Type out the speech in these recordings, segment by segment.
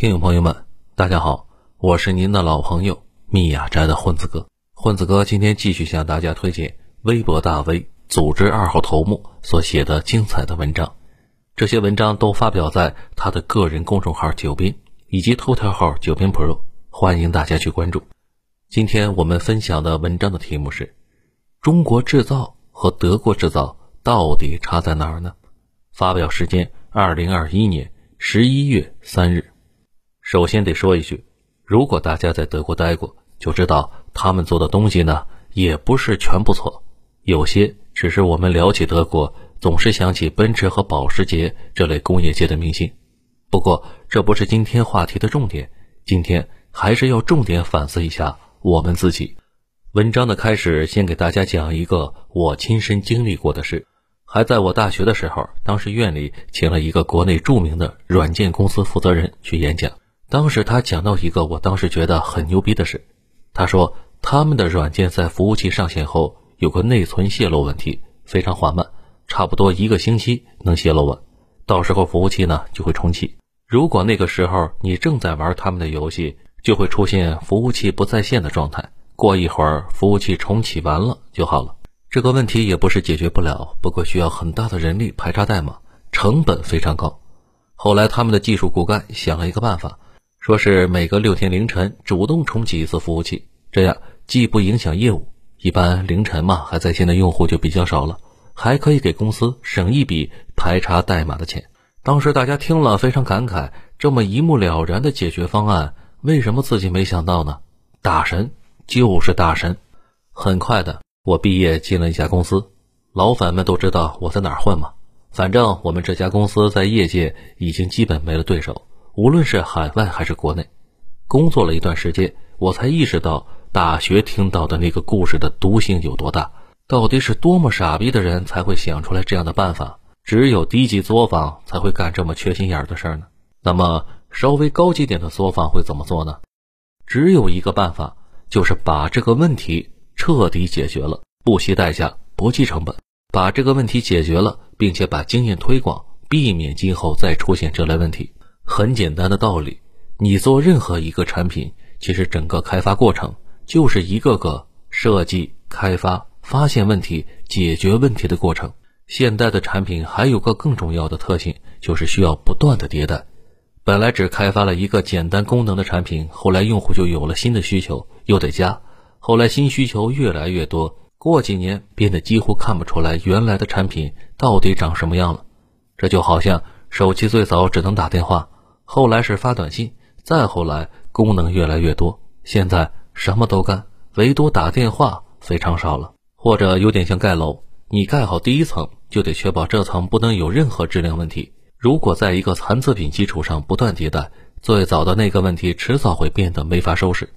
听友朋友们，大家好，我是您的老朋友密雅斋的混子哥。混子哥今天继续向大家推荐微博大 V 组织二号头目所写的精彩的文章。这些文章都发表在他的个人公众号“九斌”以及头条号“九斌 Pro”，欢迎大家去关注。今天我们分享的文章的题目是：中国制造和德国制造到底差在哪儿呢？发表时间：二零二一年十一月三日。首先得说一句，如果大家在德国待过，就知道他们做的东西呢，也不是全不错，有些只是我们聊起德国，总是想起奔驰和保时捷这类工业界的明星。不过这不是今天话题的重点，今天还是要重点反思一下我们自己。文章的开始，先给大家讲一个我亲身经历过的事。还在我大学的时候，当时院里请了一个国内著名的软件公司负责人去演讲。当时他讲到一个我当时觉得很牛逼的事，他说他们的软件在服务器上线后有个内存泄露问题，非常缓慢，差不多一个星期能泄露完，到时候服务器呢就会重启。如果那个时候你正在玩他们的游戏，就会出现服务器不在线的状态。过一会儿服务器重启完了就好了。这个问题也不是解决不了，不过需要很大的人力排查代码，成本非常高。后来他们的技术骨干想了一个办法。说是每隔六天凌晨主动重启一次服务器，这样既不影响业务，一般凌晨嘛还在线的用户就比较少了，还可以给公司省一笔排查代码的钱。当时大家听了非常感慨，这么一目了然的解决方案，为什么自己没想到呢？大神就是大神。很快的，我毕业进了一家公司，老板们都知道我在哪儿混嘛。反正我们这家公司在业界已经基本没了对手。无论是海外还是国内，工作了一段时间，我才意识到大学听到的那个故事的毒性有多大。到底是多么傻逼的人才会想出来这样的办法？只有低级作坊才会干这么缺心眼的事儿呢？那么稍微高级点的作坊会怎么做呢？只有一个办法，就是把这个问题彻底解决了，不惜代价，不计成本，把这个问题解决了，并且把经验推广，避免今后再出现这类问题。很简单的道理，你做任何一个产品，其实整个开发过程就是一个个设计、开发、发现问题、解决问题的过程。现代的产品还有个更重要的特性，就是需要不断的迭代。本来只开发了一个简单功能的产品，后来用户就有了新的需求，又得加。后来新需求越来越多，过几年变得几乎看不出来原来的产品到底长什么样了。这就好像手机最早只能打电话。后来是发短信，再后来功能越来越多，现在什么都干，唯独打电话非常少了。或者有点像盖楼，你盖好第一层，就得确保这层不能有任何质量问题。如果在一个残次品基础上不断迭代，最早的那个问题迟早会变得没法收拾。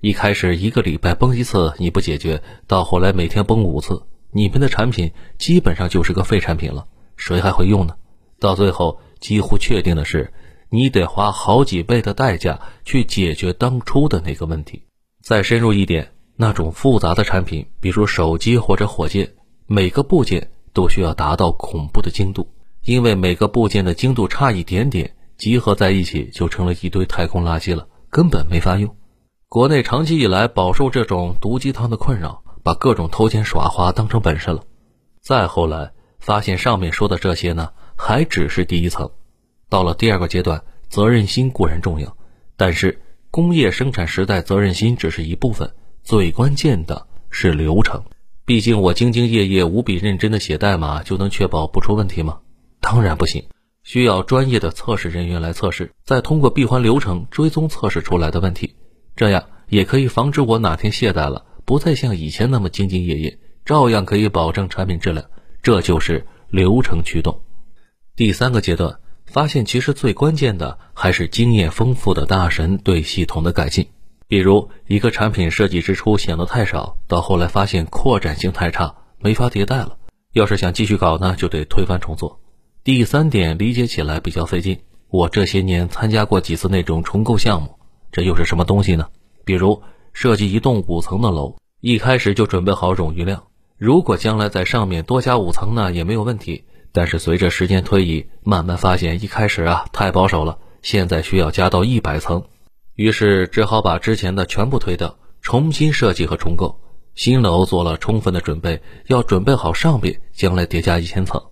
一开始一个礼拜崩一次你不解决，到后来每天崩五次，你们的产品基本上就是个废产品了，谁还会用呢？到最后几乎确定的是。你得花好几倍的代价去解决当初的那个问题。再深入一点，那种复杂的产品，比如手机或者火箭，每个部件都需要达到恐怖的精度，因为每个部件的精度差一点点，集合在一起就成了一堆太空垃圾了，根本没法用。国内长期以来饱受这种毒鸡汤的困扰，把各种偷奸耍滑当成本事了。再后来发现上面说的这些呢，还只是第一层。到了第二个阶段，责任心固然重要，但是工业生产时代责任心只是一部分，最关键的是流程。毕竟我兢兢业业、无比认真的写代码，就能确保不出问题吗？当然不行，需要专业的测试人员来测试，再通过闭环流程追踪测试出来的问题，这样也可以防止我哪天懈怠了，不再像以前那么兢兢业业，照样可以保证产品质量。这就是流程驱动。第三个阶段。发现其实最关键的还是经验丰富的大神对系统的改进。比如一个产品设计之初想的太少，到后来发现扩展性太差，没法迭代了。要是想继续搞呢，就得推翻重做。第三点理解起来比较费劲。我这些年参加过几次那种重构项目，这又是什么东西呢？比如设计一栋五层的楼，一开始就准备好冗余量，如果将来在上面多加五层呢，也没有问题。但是随着时间推移，慢慢发现一开始啊太保守了，现在需要加到一百层，于是只好把之前的全部推掉，重新设计和重构。新楼做了充分的准备，要准备好上边将来叠加一千层。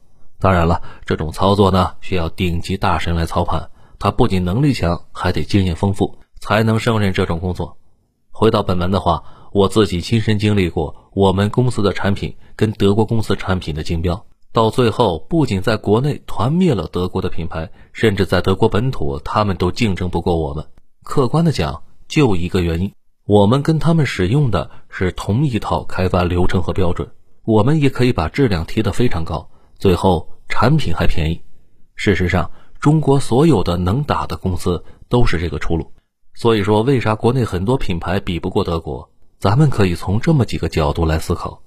当然了，这种操作呢需要顶级大神来操盘，他不仅能力强，还得经验丰富，才能胜任这种工作。回到本门的话，我自己亲身经历过我们公司的产品跟德国公司产品的竞标，到最后不仅在国内团灭了德国的品牌，甚至在德国本土他们都竞争不过我们。客观的讲，就一个原因，我们跟他们使用的是同一套开发流程和标准，我们也可以把质量提得非常高。最后产品还便宜，事实上，中国所有的能打的公司都是这个出路。所以说，为啥国内很多品牌比不过德国？咱们可以从这么几个角度来思考：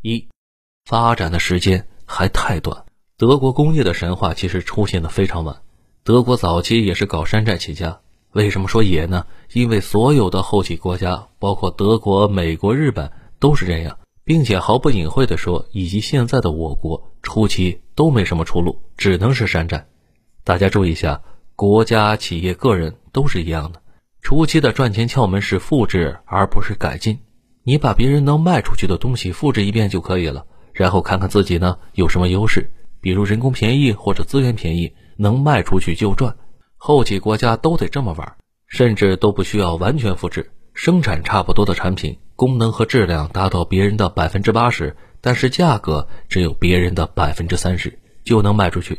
一，发展的时间还太短。德国工业的神话其实出现的非常晚，德国早期也是搞山寨起家。为什么说也呢？因为所有的后起国家，包括德国、美国、日本，都是这样。并且毫不隐晦地说，以及现在的我国初期都没什么出路，只能是山寨。大家注意一下，国家、企业、个人都是一样的。初期的赚钱窍门是复制，而不是改进。你把别人能卖出去的东西复制一遍就可以了，然后看看自己呢有什么优势，比如人工便宜或者资源便宜，能卖出去就赚。后起国家都得这么玩，甚至都不需要完全复制，生产差不多的产品。功能和质量达到别人的百分之八十，但是价格只有别人的百分之三十，就能卖出去。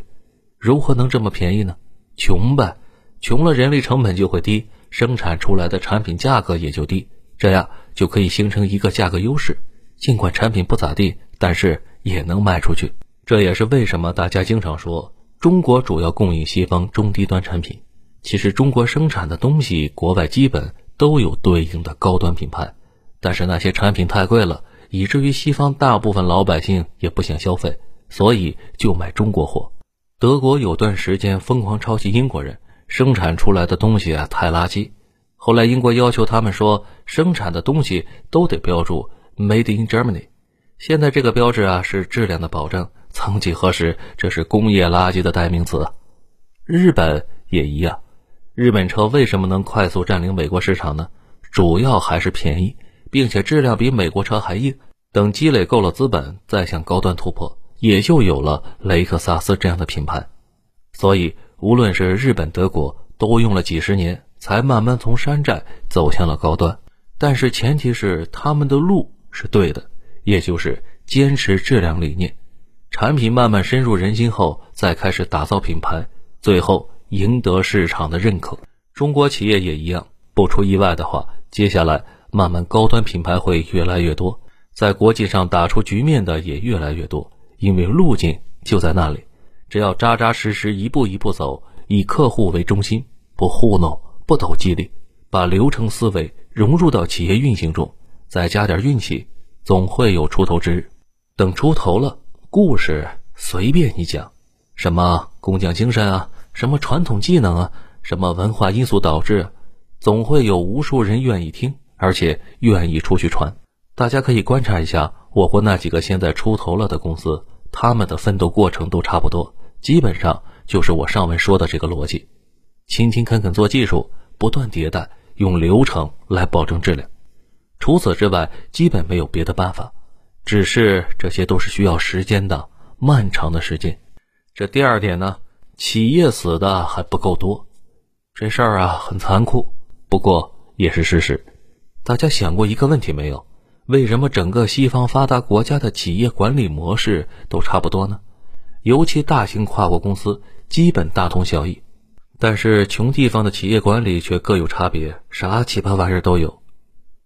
如何能这么便宜呢？穷呗，穷了人力成本就会低，生产出来的产品价格也就低，这样就可以形成一个价格优势。尽管产品不咋地，但是也能卖出去。这也是为什么大家经常说中国主要供应西方中低端产品。其实中国生产的东西，国外基本都有对应的高端品牌。但是那些产品太贵了，以至于西方大部分老百姓也不想消费，所以就买中国货。德国有段时间疯狂抄袭英国人生产出来的东西啊，太垃圾。后来英国要求他们说，生产的东西都得标注 “Made in Germany”。现在这个标志啊是质量的保证，曾几何时这是工业垃圾的代名词。日本也一样，日本车为什么能快速占领美国市场呢？主要还是便宜。并且质量比美国车还硬，等积累够了资本，再向高端突破，也就有了雷克萨斯这样的品牌。所以，无论是日本、德国，都用了几十年，才慢慢从山寨走向了高端。但是，前提是他们的路是对的，也就是坚持质量理念，产品慢慢深入人心后，再开始打造品牌，最后赢得市场的认可。中国企业也一样，不出意外的话，接下来。慢慢，高端品牌会越来越多，在国际上打出局面的也越来越多，因为路径就在那里，只要扎扎实实一步一步走，以客户为中心，不糊弄，不抖机灵，把流程思维融入到企业运行中，再加点运气，总会有出头之日。等出头了，故事随便你讲，什么工匠精神啊，什么传统技能啊，什么文化因素导致，总会有无数人愿意听。而且愿意出去传，大家可以观察一下我国那几个现在出头了的公司，他们的奋斗过程都差不多，基本上就是我上文说的这个逻辑：勤勤恳恳做技术，不断迭代，用流程来保证质量。除此之外，基本没有别的办法。只是这些都是需要时间的，漫长的时间。这第二点呢，企业死的还不够多，这事儿啊很残酷，不过也是事实。大家想过一个问题没有？为什么整个西方发达国家的企业管理模式都差不多呢？尤其大型跨国公司基本大同小异，但是穷地方的企业管理却各有差别，啥奇葩玩意儿都有。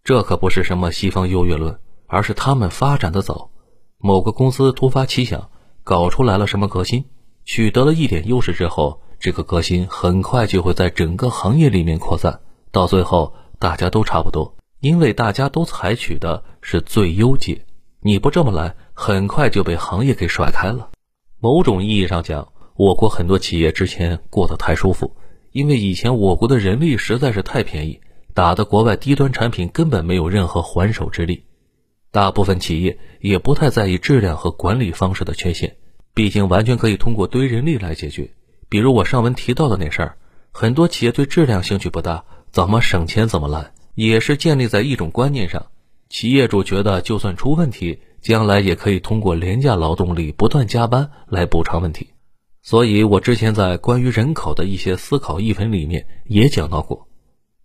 这可不是什么西方优越论，而是他们发展的早。某个公司突发奇想，搞出来了什么革新，取得了一点优势之后，这个革新很快就会在整个行业里面扩散，到最后大家都差不多。因为大家都采取的是最优解，你不这么来，很快就被行业给甩开了。某种意义上讲，我国很多企业之前过得太舒服，因为以前我国的人力实在是太便宜，打的国外低端产品根本没有任何还手之力。大部分企业也不太在意质量和管理方式的缺陷，毕竟完全可以通过堆人力来解决。比如我上文提到的那事儿，很多企业对质量兴趣不大，怎么省钱怎么来，也是建立在一种观念上：企业主觉得就算出问题，将来也可以通过廉价劳动力不断加班来补偿问题。所以，我之前在关于人口的一些思考译文里面也讲到过，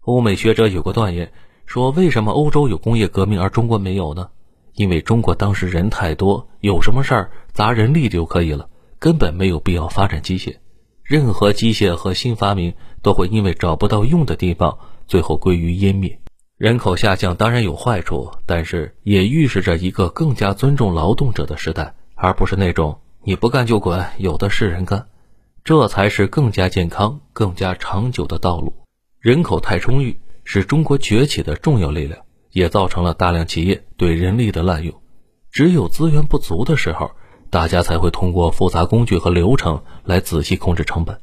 欧美学者有个断言说，为什么欧洲有工业革命而中国没有呢？因为中国当时人太多，有什么事儿砸人力就可以了，根本没有必要发展机械。任何机械和新发明都会因为找不到用的地方，最后归于湮灭。人口下降当然有坏处，但是也预示着一个更加尊重劳动者的时代，而不是那种。你不干就滚，有的是人干，这才是更加健康、更加长久的道路。人口太充裕是中国崛起的重要力量，也造成了大量企业对人力的滥用。只有资源不足的时候，大家才会通过复杂工具和流程来仔细控制成本。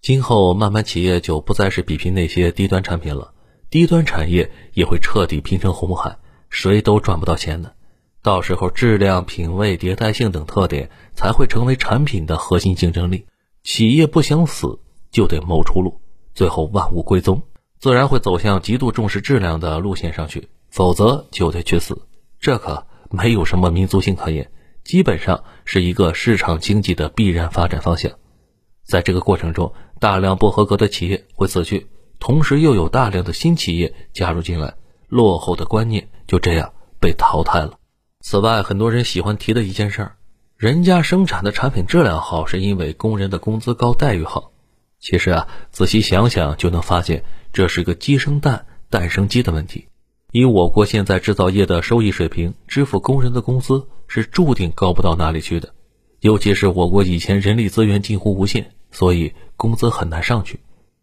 今后慢慢企业就不再是比拼那些低端产品了，低端产业也会彻底拼成红海，谁都赚不到钱的。到时候，质量、品味、迭代性等特点才会成为产品的核心竞争力。企业不想死，就得谋出路，最后万物归宗，自然会走向极度重视质量的路线上去。否则就得去死，这可没有什么民族性可言，基本上是一个市场经济的必然发展方向。在这个过程中，大量不合格的企业会死去，同时又有大量的新企业加入进来，落后的观念就这样被淘汰了。此外，很多人喜欢提的一件事儿，人家生产的产品质量好，是因为工人的工资高、待遇好。其实啊，仔细想想就能发现，这是个鸡生蛋，蛋生鸡的问题。以我国现在制造业的收益水平，支付工人的工资是注定高不到哪里去的。尤其是我国以前人力资源近乎无限，所以工资很难上去。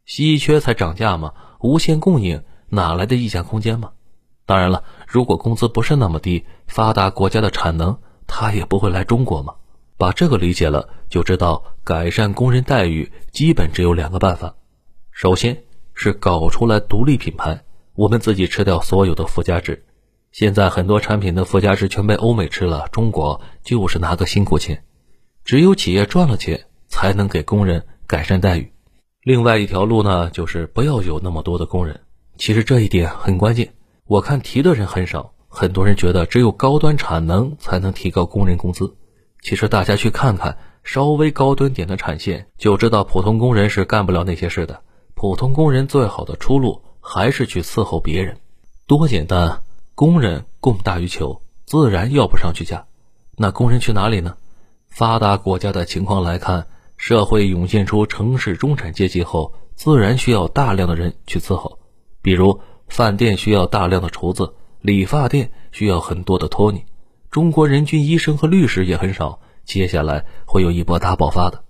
稀缺才涨价嘛，无限供应哪来的溢价空间嘛？当然了，如果工资不是那么低，发达国家的产能他也不会来中国嘛。把这个理解了，就知道改善工人待遇基本只有两个办法：首先是搞出来独立品牌，我们自己吃掉所有的附加值。现在很多产品的附加值全被欧美吃了，中国就是拿个辛苦钱。只有企业赚了钱，才能给工人改善待遇。另外一条路呢，就是不要有那么多的工人。其实这一点很关键。我看提的人很少，很多人觉得只有高端产能才能提高工人工资。其实大家去看看稍微高端点的产线，就知道普通工人是干不了那些事的。普通工人最好的出路还是去伺候别人，多简单！工人供大于求，自然要不上去价。那工人去哪里呢？发达国家的情况来看，社会涌现出城市中产阶级后，自然需要大量的人去伺候，比如。饭店需要大量的厨子，理发店需要很多的托尼。中国人均医生和律师也很少，接下来会有一波大爆发的。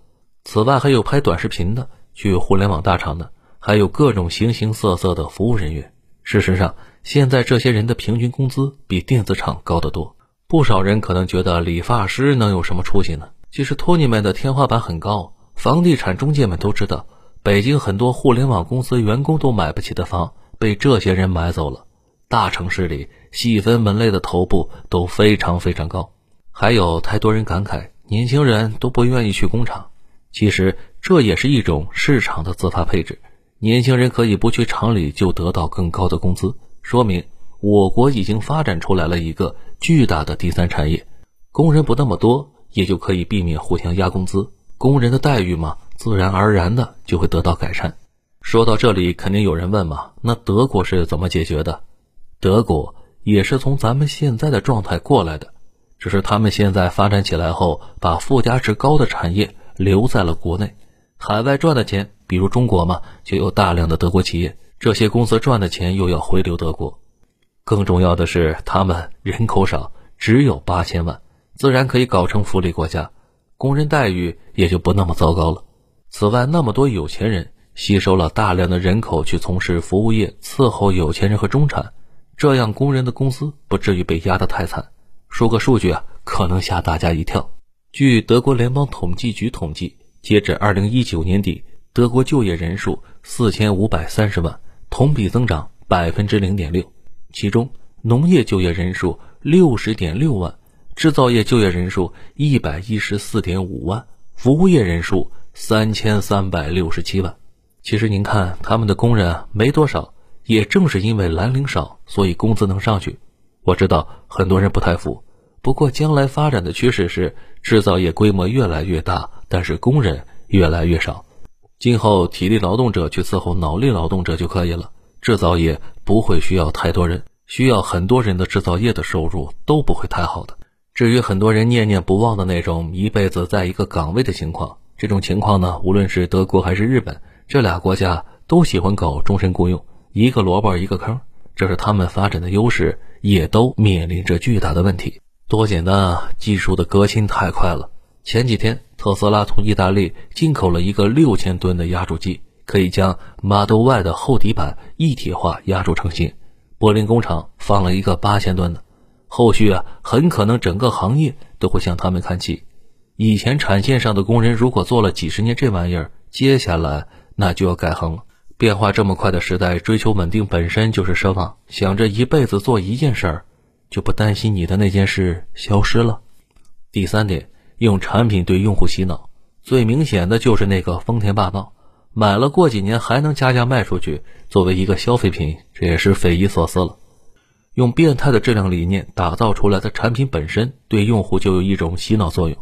此外，还有拍短视频的，去互联网大厂的，还有各种形形色色的服务人员。事实上，现在这些人的平均工资比电子厂高得多。不少人可能觉得理发师能有什么出息呢？其实，托尼们的天花板很高。房地产中介们都知道，北京很多互联网公司员工都买不起的房。被这些人买走了。大城市里细分门类的头部都非常非常高，还有太多人感慨年轻人都不愿意去工厂。其实这也是一种市场的自发配置，年轻人可以不去厂里就得到更高的工资，说明我国已经发展出来了一个巨大的第三产业。工人不那么多，也就可以避免互相压工资，工人的待遇嘛，自然而然的就会得到改善。说到这里，肯定有人问嘛？那德国是怎么解决的？德国也是从咱们现在的状态过来的，只是他们现在发展起来后，把附加值高的产业留在了国内，海外赚的钱，比如中国嘛，就有大量的德国企业，这些公司赚的钱又要回流德国。更重要的是，他们人口少，只有八千万，自然可以搞成福利国家，工人待遇也就不那么糟糕了。此外，那么多有钱人。吸收了大量的人口去从事服务业，伺候有钱人和中产，这样工人的工资不至于被压得太惨。说个数据啊，可能吓大家一跳。据德国联邦统计局统计，截至二零一九年底，德国就业人数四千五百三十万，同比增长百分之零点六。其中，农业就业人数六十点六万，制造业就业人数一百一十四点五万，服务业人数三千三百六十七万。其实您看，他们的工人啊没多少，也正是因为蓝领少，所以工资能上去。我知道很多人不太服，不过将来发展的趋势是制造业规模越来越大，但是工人越来越少。今后体力劳动者去伺候脑力劳动者就可以了，制造业不会需要太多人，需要很多人的制造业的收入都不会太好的。至于很多人念念不忘的那种一辈子在一个岗位的情况，这种情况呢，无论是德国还是日本。这俩国家都喜欢搞终身雇佣，一个萝卜一个坑，这是他们发展的优势，也都面临着巨大的问题。多简单啊！技术的革新太快了。前几天，特斯拉从意大利进口了一个六千吨的压铸机，可以将 Model Y 的厚底板一体化压铸成型。柏林工厂放了一个八千吨的，后续啊，很可能整个行业都会向他们看齐。以前产线上的工人如果做了几十年这玩意儿，接下来。那就要改行了。变化这么快的时代，追求稳定本身就是奢望。想着一辈子做一件事儿，就不担心你的那件事消失了。第三点，用产品对用户洗脑，最明显的就是那个丰田霸道，买了过几年还能加价卖出去，作为一个消费品，这也是匪夷所思了。用变态的质量理念打造出来的产品本身，对用户就有一种洗脑作用，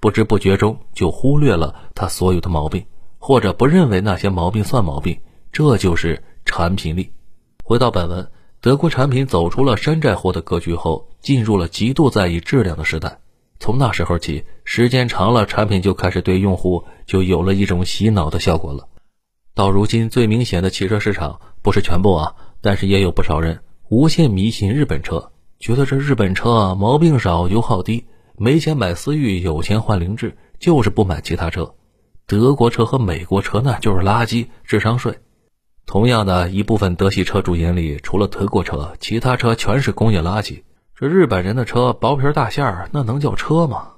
不知不觉中就忽略了它所有的毛病。或者不认为那些毛病算毛病，这就是产品力。回到本文，德国产品走出了山寨货的格局后，进入了极度在意质量的时代。从那时候起，时间长了，产品就开始对用户就有了一种洗脑的效果了。到如今，最明显的汽车市场不是全部啊，但是也有不少人无限迷信日本车，觉得这日本车啊毛病少、油耗低，没钱买思域，有钱换凌志，就是不买其他车。德国车和美国车那就是垃圾，智商税。同样的一部分德系车主眼里，除了德国车，其他车全是工业垃圾。这日本人的车薄皮大馅儿，那能叫车吗？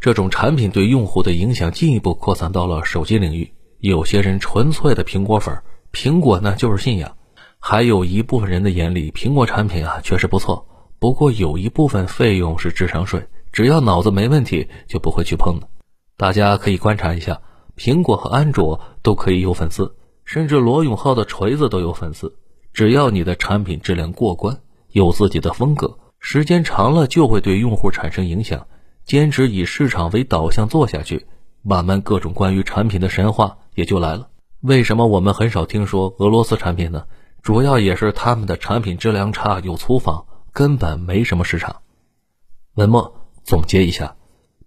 这种产品对用户的影响进一步扩散到了手机领域。有些人纯粹的苹果粉，苹果呢就是信仰。还有一部分人的眼里，苹果产品啊确实不错，不过有一部分费用是智商税，只要脑子没问题就不会去碰的。大家可以观察一下。苹果和安卓都可以有粉丝，甚至罗永浩的锤子都有粉丝。只要你的产品质量过关，有自己的风格，时间长了就会对用户产生影响。坚持以市场为导向做下去，慢慢各种关于产品的神话也就来了。为什么我们很少听说俄罗斯产品呢？主要也是他们的产品质量差又粗放，根本没什么市场。文末总结一下。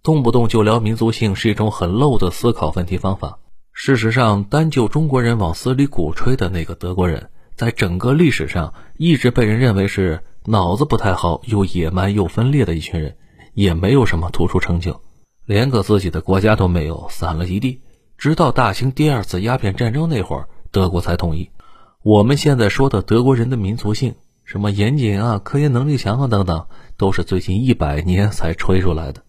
动不动就聊民族性是一种很 low 的思考问题方法。事实上，单就中国人往死里鼓吹的那个德国人，在整个历史上一直被人认为是脑子不太好、又野蛮又分裂的一群人，也没有什么突出成就，连个自己的国家都没有，散了一地。直到大清第二次鸦片战争那会儿，德国才统一。我们现在说的德国人的民族性，什么严谨啊、科研能力强啊等等，都是最近一百年才吹出来的。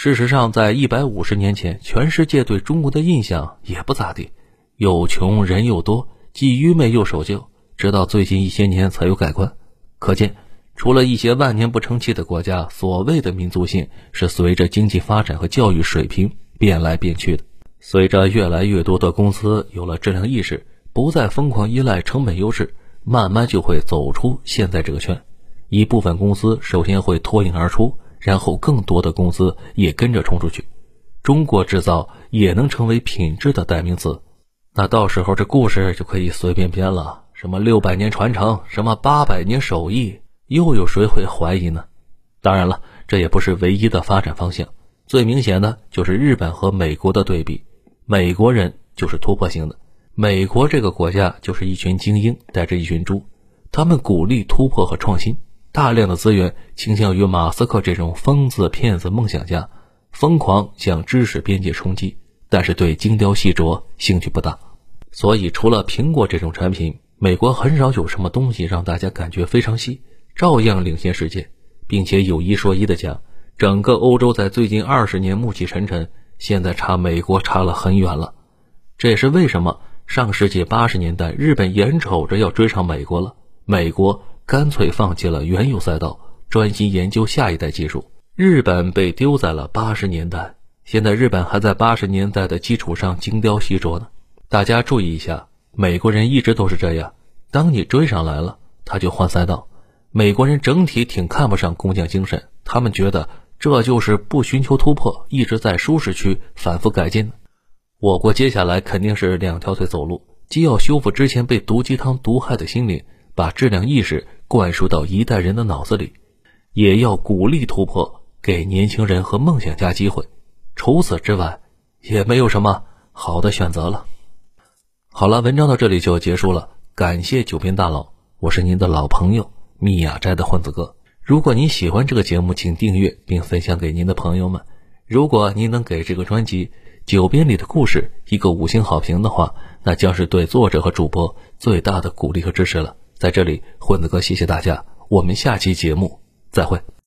事实上，在一百五十年前，全世界对中国的印象也不咋地，又穷人又多，既愚昧又守旧。直到最近一些年才有改观。可见，除了一些万年不成器的国家，所谓的民族性是随着经济发展和教育水平变来变去的。随着越来越多的公司有了质量意识，不再疯狂依赖成本优势，慢慢就会走出现在这个圈。一部分公司首先会脱颖而出。然后更多的公司也跟着冲出去，中国制造也能成为品质的代名词。那到时候这故事就可以随便编了，什么六百年传承，什么八百年手艺，又有谁会怀疑呢？当然了，这也不是唯一的发展方向。最明显的就是日本和美国的对比，美国人就是突破性的，美国这个国家就是一群精英带着一群猪，他们鼓励突破和创新。大量的资源倾向于马斯克这种疯子、骗子、梦想家，疯狂向知识边界冲击，但是对精雕细琢兴趣不大。所以，除了苹果这种产品，美国很少有什么东西让大家感觉非常稀，照样领先世界。并且有一说一的讲，整个欧洲在最近二十年暮气沉沉，现在差美国差了很远了。这也是为什么上世纪八十年代日本眼瞅着要追上美国了，美国。干脆放弃了原有赛道，专心研究下一代技术。日本被丢在了八十年代，现在日本还在八十年代的基础上精雕细琢呢。大家注意一下，美国人一直都是这样，当你追上来了，他就换赛道。美国人整体挺看不上工匠精神，他们觉得这就是不寻求突破，一直在舒适区反复改进。我国接下来肯定是两条腿走路，既要修复之前被毒鸡汤毒害的心灵，把质量意识灌输到一代人的脑子里，也要鼓励突破，给年轻人和梦想家机会。除此之外，也没有什么好的选择了。好了，文章到这里就结束了，感谢九编大佬，我是您的老朋友密雅斋的混子哥。如果您喜欢这个节目，请订阅并分享给您的朋友们。如果您能给这个专辑《九编里的故事》一个五星好评的话，那将是对作者和主播最大的鼓励和支持了。在这里，混子哥谢谢大家，我们下期节目再会。